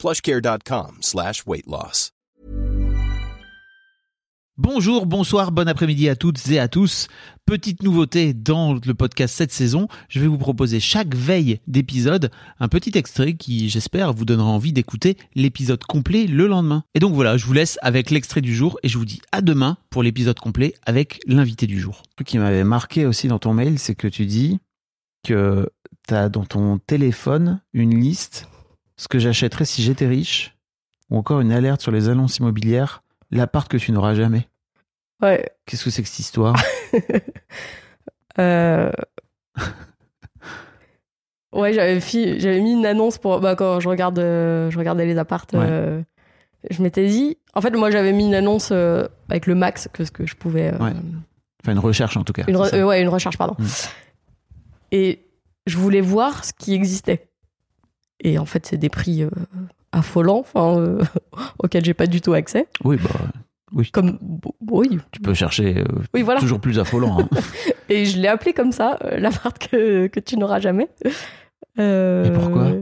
plushcare.com slash weight loss. Bonjour, bonsoir, bon après-midi à toutes et à tous. Petite nouveauté dans le podcast cette saison, je vais vous proposer chaque veille d'épisode un petit extrait qui, j'espère, vous donnera envie d'écouter l'épisode complet le lendemain. Et donc voilà, je vous laisse avec l'extrait du jour et je vous dis à demain pour l'épisode complet avec l'invité du jour. truc qui m'avait marqué aussi dans ton mail, c'est que tu dis que tu as dans ton téléphone une liste, ce que j'achèterais si j'étais riche, ou encore une alerte sur les annonces immobilières, l'appart que tu n'auras jamais. Ouais. Qu'est-ce que c'est que cette histoire? Euh, ouais, j'avais fi- j'avais mis une annonce pour bah, quand je regarde, euh, je regardais les appartes. Ouais. euh, je m'étais dit, en fait, moi, j'avais mis une annonce avec le max que ce que je pouvais. Ouais. Enfin, une recherche en tout cas. une re- ouais, une recherche, pardon. Mm. Et je voulais voir ce qui existait. Et en fait, c'est des prix euh, affolants, enfin, euh, auxquels j'ai pas du tout accès. Oui, bah, Comme, bo- oui, tu peux chercher euh, oui, voilà. toujours plus affolant. hein. Et je l'ai appelé comme ça, euh, l'appart que, que tu n'auras jamais. Euh, Mais pourquoi?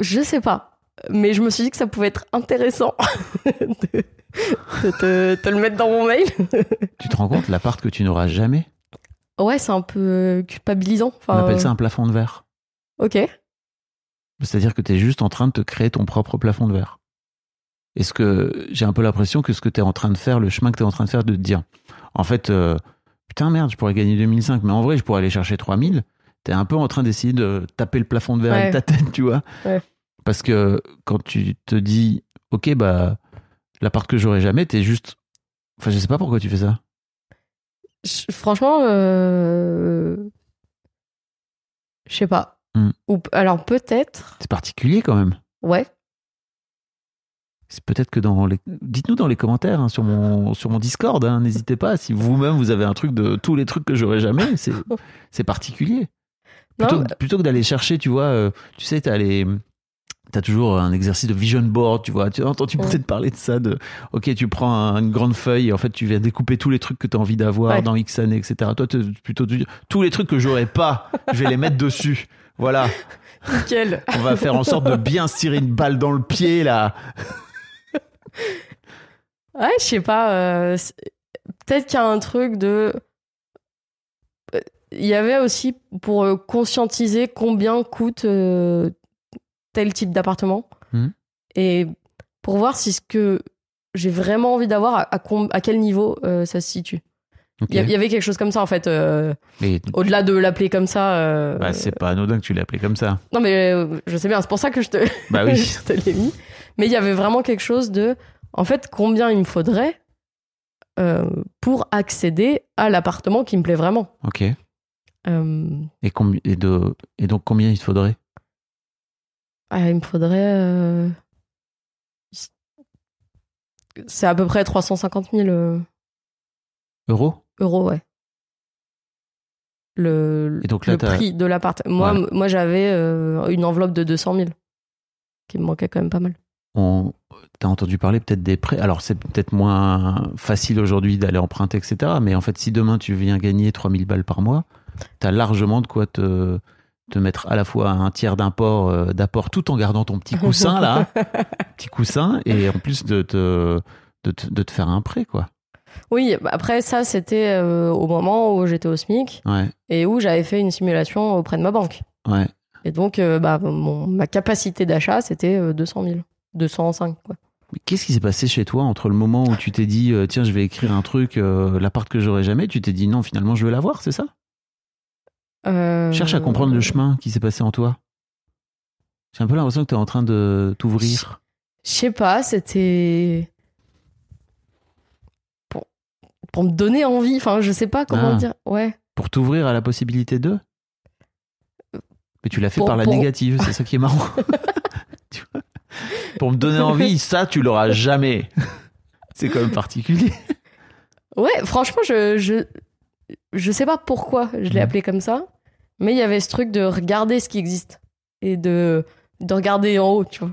Je sais pas. Mais je me suis dit que ça pouvait être intéressant de, de te, te le mettre dans mon mail. tu te rends compte, l'appart que tu n'auras jamais, Ouais, c'est un peu culpabilisant. on appelle ça un plafond de verre. Ok. C'est-à-dire que tu es juste en train de te créer ton propre plafond de verre. Est-ce que j'ai un peu l'impression que ce que tu es en train de faire, le chemin que tu es en train de faire, de te dire, en fait, euh, putain merde, je pourrais gagner 2005, mais en vrai, je pourrais aller chercher 3000. Tu es un peu en train d'essayer de taper le plafond de verre Ouais. avec ta tête, tu vois. Ouais. Parce que quand tu te dis, ok, bah, l'appart que j'aurai jamais, t'es juste. Enfin, je sais pas pourquoi tu fais ça. Je- franchement, euh, je sais pas. Hmm. Ou alors peut-être, C'est particulier quand même. ouais. C'est peut-être que dans les. Dites-nous dans les commentaires hein, sur, mon, sur mon Discord, hein, n'hésitez pas. Si vous-même vous avez un truc de tous les trucs que j'aurai jamais, c'est, c'est particulier. Non, Plutôt, bah- plutôt que d'aller chercher, tu vois, euh, tu sais, t'as les. T'as toujours un exercice de vision board, tu vois. Tu as entendu Ouais. peut-être parler de ça, de OK, tu prends un- une grande feuille et en fait, tu viens découper tous les trucs que tu as envie d'avoir Ouais. dans X années, etc. Toi, tu plutôt tous les trucs que j'aurais pas, je vais les mettre dessus. Voilà. Nickel. On va faire en sorte de bien se tirer une balle dans le pied, là. Ouais, je sais pas. euh, Peut-être qu'il y a un truc de. Euh, Il y avait aussi pour euh, conscientiser combien coûte euh, tel type d'appartement. Mhm. Et pour voir si ce que j'ai vraiment envie d'avoir, à, à com- à quel niveau euh, ça se situe. Il y avait quelque chose comme ça en fait. euh, Au-delà de l'appeler comme ça. euh, bah, c'est pas anodin que tu l'aies appelé comme ça. Non, mais euh, je sais bien, c'est pour ça que je te, Bah oui. je te l'ai mis. Mais il y avait vraiment quelque chose de. En fait, combien il me faudrait pour accéder à l'appartement qui me plaît vraiment. Ok. Et, et, de, et donc, combien il te faudrait? Ah, il me faudrait. C'est à peu près 350 000 euh, Euros? Euros, ouais. Le, Et donc là, le t'as- prix de l'appart. Moi, Ouais. moi j'avais euh, une enveloppe de 200 000 qui me manquait quand même pas mal. on T'as entendu parler peut-être des prêts? Alors, c'est peut-être moins facile aujourd'hui d'aller emprunter, etc. Mais en fait, si demain tu viens gagner 3000 balles par mois, t'as largement de quoi te, te mettre à la fois un tiers d'import, euh, d'apport, tout en gardant ton petit coussin là, petit coussin, et en plus de te, de te, de te faire un prêt, quoi. Oui, bah après ça, c'était euh, au moment où j'étais au SMIC Ouais, et où j'avais fait une simulation auprès de ma banque. ouais. Et donc, euh, bah, mon, ma capacité d'achat, c'était euh, 200 000. 205, quoi. Mais qu'est-ce qui s'est passé chez toi entre le moment où tu t'es dit, euh, tiens, je vais écrire un truc, l'appart que j'aurai jamais, tu t'es dit, non, finalement, je veux l'avoir, c'est ça? Cherche à comprendre le chemin qui s'est passé en toi. J'ai un peu l'impression que tu es en train de t'ouvrir. Je sais pas, c'était. Pour, me donner envie, enfin, je sais pas comment Ah. dire. Ouais. Pour t'ouvrir à la possibilité de Mais tu l'as fait Pour- par la pour- négative, c'est ça qui est marrant. Tu vois? Pour me donner envie, ça, tu l'auras jamais. C'est quand même particulier. Ouais, franchement, je, je, je sais pas pourquoi je l'ai Mhm. appelé comme ça, mais il y avait ce truc de regarder ce qui existe et de, de regarder en haut, tu vois.